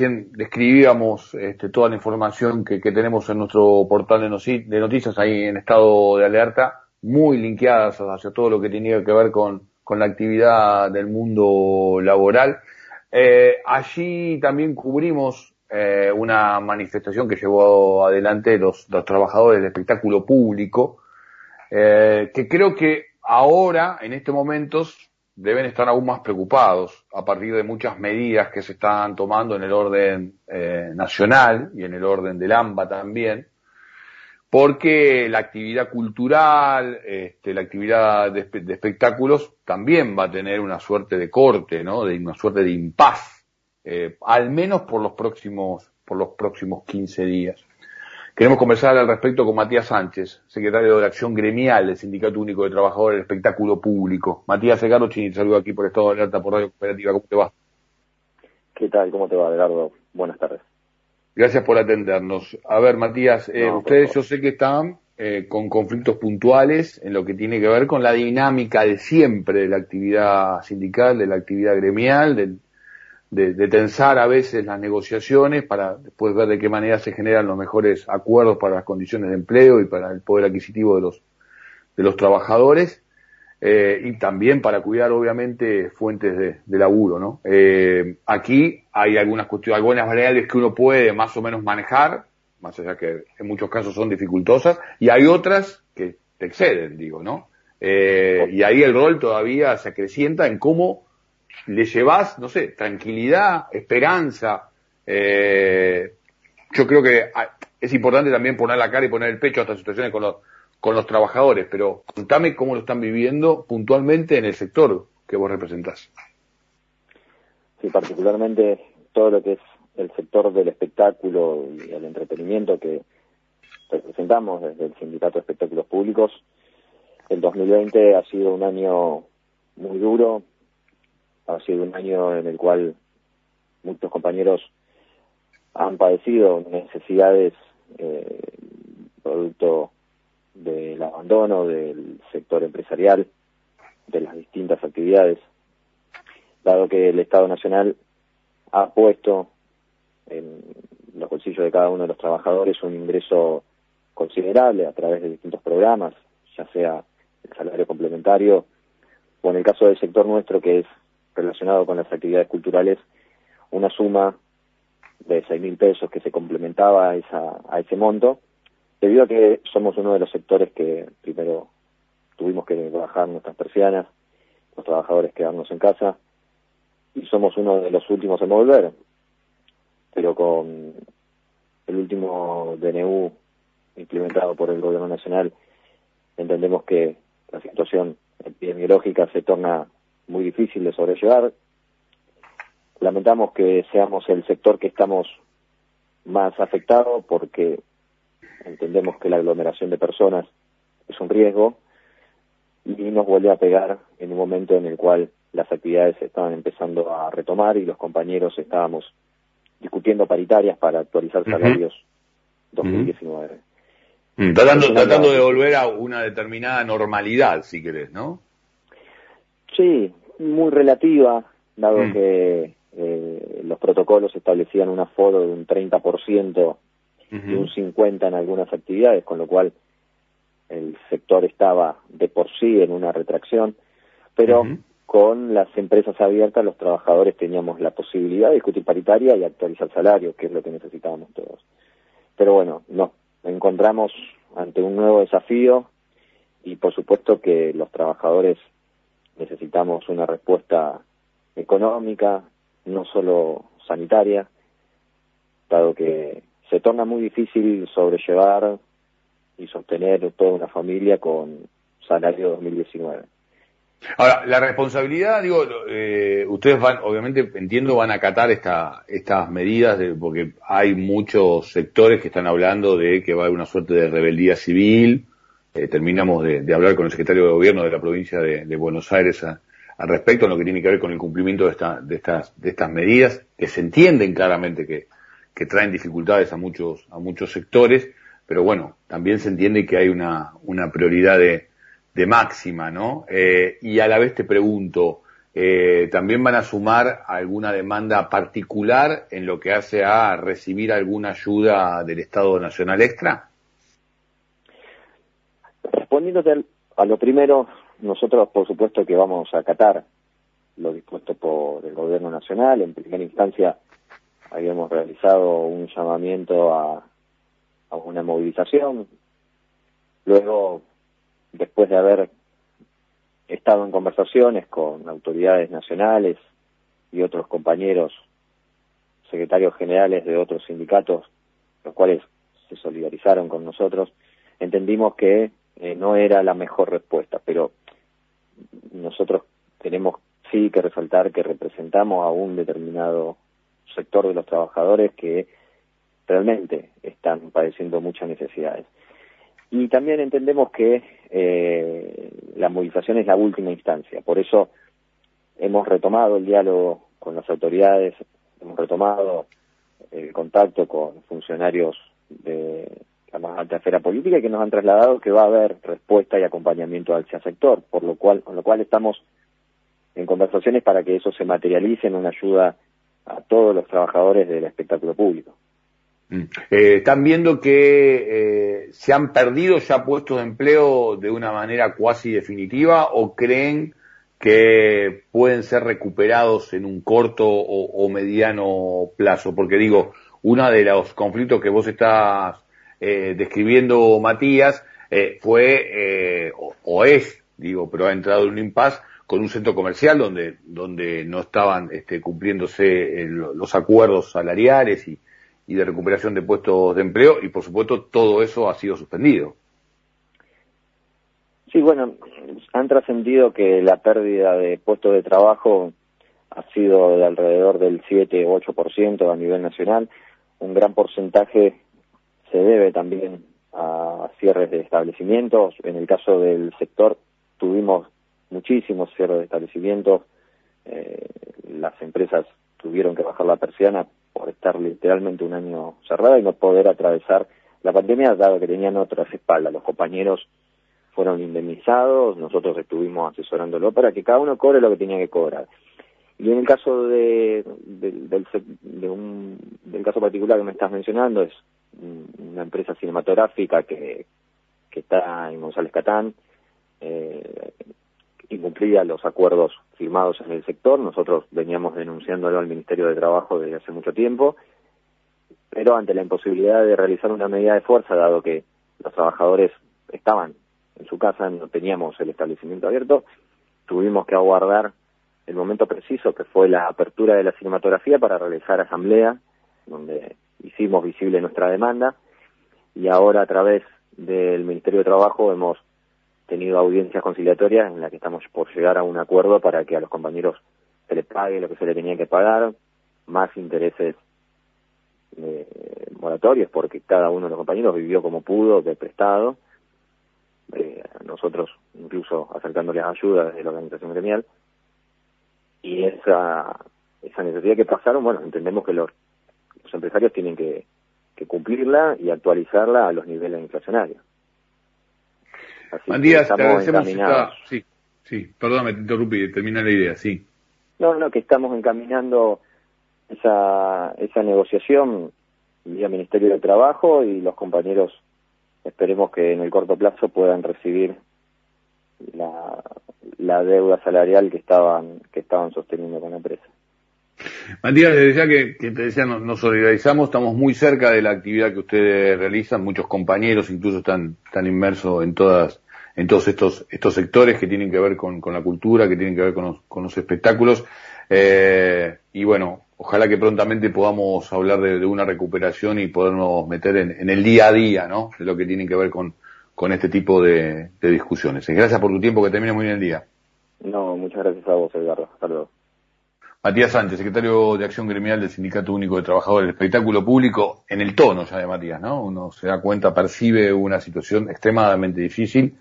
recién describíamos este, toda la información que, tenemos en nuestro portal de, de, noticias ahí en estado de alerta, muy linkeadas hacia todo lo que tenía que ver con, con la actividad del mundo laboral. Eh, allí también cubrimos eh, una manifestación que llevó adelante los, trabajadores del espectáculo público, eh, que creo que ahora, en estos momentos, deben estar aún más preocupados a partir de muchas medidas que se están tomando en el orden eh, nacional y en el orden del AMBA también, porque la actividad cultural, este, la actividad de, espectáculos también va a tener una suerte de corte, ¿no? De una suerte de impas, eh, al menos por los próximos, por los próximos 15 días. Queremos conversar al respecto con Matías Sánchez, secretario de la Acción Gremial del Sindicato Único de Trabajadores del Espectáculo Público. Matías Chini, te saludo aquí por Estado de Alerta por Radio Cooperativa. ¿Cómo te va? ¿Qué tal? ¿Cómo te va, Gerardo? Buenas tardes. Gracias por atendernos. A ver, Matías, eh, ustedes yo sé que están eh, con conflictos puntuales en lo que tiene que ver con la dinámica de siempre de la actividad sindical, de la actividad gremial, del de, tensar a veces las negociaciones para después ver de qué manera se generan los mejores acuerdos para las condiciones de empleo y para el poder adquisitivo de los, de los trabajadores, eh, y también para cuidar obviamente fuentes de, de laburo, ¿no? Eh, aquí hay algunas cuestiones, algunas variables que uno puede más o menos manejar, más allá que en muchos casos son dificultosas, y hay otras que te exceden, digo, ¿no? Eh, y ahí el rol todavía se acrecienta en cómo le llevas, no sé, tranquilidad, esperanza. Eh, yo creo que es importante también poner la cara y poner el pecho a estas situaciones con los, con los trabajadores, pero contame cómo lo están viviendo puntualmente en el sector que vos representás. Sí, particularmente todo lo que es el sector del espectáculo y el entretenimiento que representamos desde el Sindicato de Espectáculos Públicos. El 2020 ha sido un año muy duro, ha sido un año en el cual muchos compañeros han padecido necesidades eh, producto del abandono del sector empresarial, de las distintas actividades, dado que el Estado Nacional ha puesto en los bolsillos de cada uno de los trabajadores un ingreso considerable a través de distintos programas, ya sea el salario complementario o en el caso del sector nuestro que es relacionado con las actividades culturales una suma de seis mil pesos que se complementaba a, esa, a ese monto, debido a que somos uno de los sectores que primero tuvimos que bajar nuestras persianas, los trabajadores quedarnos en casa, y somos uno de los últimos en volver. Pero con el último DNU implementado por el Gobierno Nacional, entendemos que la situación epidemiológica se torna muy difícil de sobrellevar. Lamentamos que seamos el sector que estamos más afectado porque entendemos que la aglomeración de personas es un riesgo y nos vuelve a pegar en un momento en el cual las actividades estaban empezando a retomar y los compañeros estábamos discutiendo paritarias para actualizar salarios 2019. Mm, tratando, tratando de volver a una determinada normalidad, si querés, ¿no? Sí, muy relativa, dado mm. que eh, los protocolos establecían un aforo de un 30% y un 50% en algunas actividades, con lo cual el sector estaba de por sí en una retracción, pero con las empresas abiertas los trabajadores teníamos la posibilidad de discutir paritaria y actualizar salario, que es lo que necesitábamos todos. Pero bueno, nos encontramos ante un nuevo desafío y por supuesto que los trabajadores necesitamos una respuesta económica, no solo sanitaria, dado que se torna muy difícil sobrellevar y sostener toda una familia con salario 2019. Ahora, la responsabilidad, digo, eh, ustedes van, obviamente, entiendo, van a acatar esta, estas medidas, de, porque hay muchos sectores que están hablando de que va a haber una suerte de rebeldía civil, eh, terminamos de, hablar con el secretario de gobierno de la provincia de, Buenos Aires al respecto en lo que tiene que ver con el cumplimiento de, esta, de, estas, de estas medidas que se entienden claramente que, traen dificultades a muchos, a muchos sectores, pero bueno, también se entiende que hay una, prioridad de, de máxima, ¿no? Eh, y a la vez te pregunto, eh, también van a sumar alguna demanda particular en lo que hace a recibir alguna ayuda del Estado Nacional Extra? Respondiéndote a lo primero, nosotros por supuesto que vamos a acatar lo dispuesto por el Gobierno Nacional. En primera instancia habíamos realizado un llamamiento a, a una movilización. Luego, después de haber estado en conversaciones con autoridades nacionales y otros compañeros secretarios generales de otros sindicatos, los cuales se solidarizaron con nosotros, entendimos que eh, no era la mejor respuesta, pero nosotros tenemos sí que resaltar que representamos a un determinado sector de los trabajadores que realmente están padeciendo muchas necesidades. Y también entendemos que eh, la movilización es la última instancia, por eso hemos retomado el diálogo con las autoridades, hemos retomado el contacto con funcionarios de la más alta esfera política y que nos han trasladado que va a haber respuesta y acompañamiento al sector, por lo cual, con lo cual estamos en conversaciones para que eso se materialice en una ayuda a todos los trabajadores del espectáculo público. Mm. Eh, ¿Están viendo que eh, se han perdido ya puestos de empleo de una manera cuasi definitiva o creen que pueden ser recuperados en un corto o, mediano plazo? Porque digo, uno de los conflictos que vos estás eh, describiendo, Matías, fue o, es, digo, pero ha entrado en un impasse con un centro comercial donde, donde no estaban este, cumpliéndose los acuerdos salariales y, y de recuperación de puestos de empleo y por supuesto todo eso ha sido suspendido. Sí, bueno, han trascendido que la pérdida de puestos de trabajo ha sido de alrededor del 7 o 8% a nivel nacional. Un gran porcentaje se debe también a cierres de establecimientos. En el caso del sector tuvimos muchísimos cierres de establecimientos. Eh, las empresas tuvieron que bajar la persiana por estar literalmente un año cerrada y no poder atravesar la pandemia, dado que tenían otras espaldas. Los compañeros fueron indemnizados, nosotros estuvimos asesorándolo para que cada uno cobre lo que tenía que cobrar. Y en el caso de, del, de un, del caso particular que me estás mencionando, es una empresa cinematográfica que, que está en González Catán, eh, incumplía los acuerdos firmados en el sector. Nosotros veníamos denunciándolo al Ministerio de Trabajo desde hace mucho tiempo, pero ante la imposibilidad de realizar una medida de fuerza, dado que los trabajadores estaban en su casa, no teníamos el establecimiento abierto, tuvimos que aguardar el momento preciso que fue la apertura de la cinematografía para realizar asamblea, donde hicimos visible nuestra demanda, y ahora a través del Ministerio de Trabajo hemos tenido audiencias conciliatorias en las que estamos por llegar a un acuerdo para que a los compañeros se les pague lo que se les tenía que pagar, más intereses eh, moratorios, porque cada uno de los compañeros vivió como pudo, de prestado, eh, nosotros incluso acercándoles ayuda desde la organización gremial, y esa, esa necesidad que pasaron, bueno, entendemos que los empresarios tienen que, que cumplirla y actualizarla a los niveles inflacionarios. Así te agradecemos Sí, sí, perdóname, te interrumpí, termina la idea, sí. No, no, que estamos encaminando esa, esa negociación vía Ministerio de Trabajo y los compañeros esperemos que en el corto plazo puedan recibir la, la deuda salarial que estaban que estaban sosteniendo con la empresa. Matías, desde ya que, te decía, nos, solidarizamos, estamos muy cerca de la actividad que ustedes realizan, muchos compañeros incluso están, inmersos en todas, en todos estos, estos sectores que tienen que ver con, la cultura, que tienen que ver con los, espectáculos, eh, y bueno, ojalá que prontamente podamos hablar de, una recuperación y podernos meter en, el día a día, ¿no? De lo que tiene que ver con, este tipo de, de discusiones. Gracias por tu tiempo, que termine muy bien el día. No, muchas gracias a vos, Edgardo. Hasta luego. Matías Sánchez, secretario de Acción Gremial del Sindicato Único de Trabajadores del Espectáculo Público, en el tono ya de Matías, ¿no? Uno se da cuenta, percibe una situación extremadamente difícil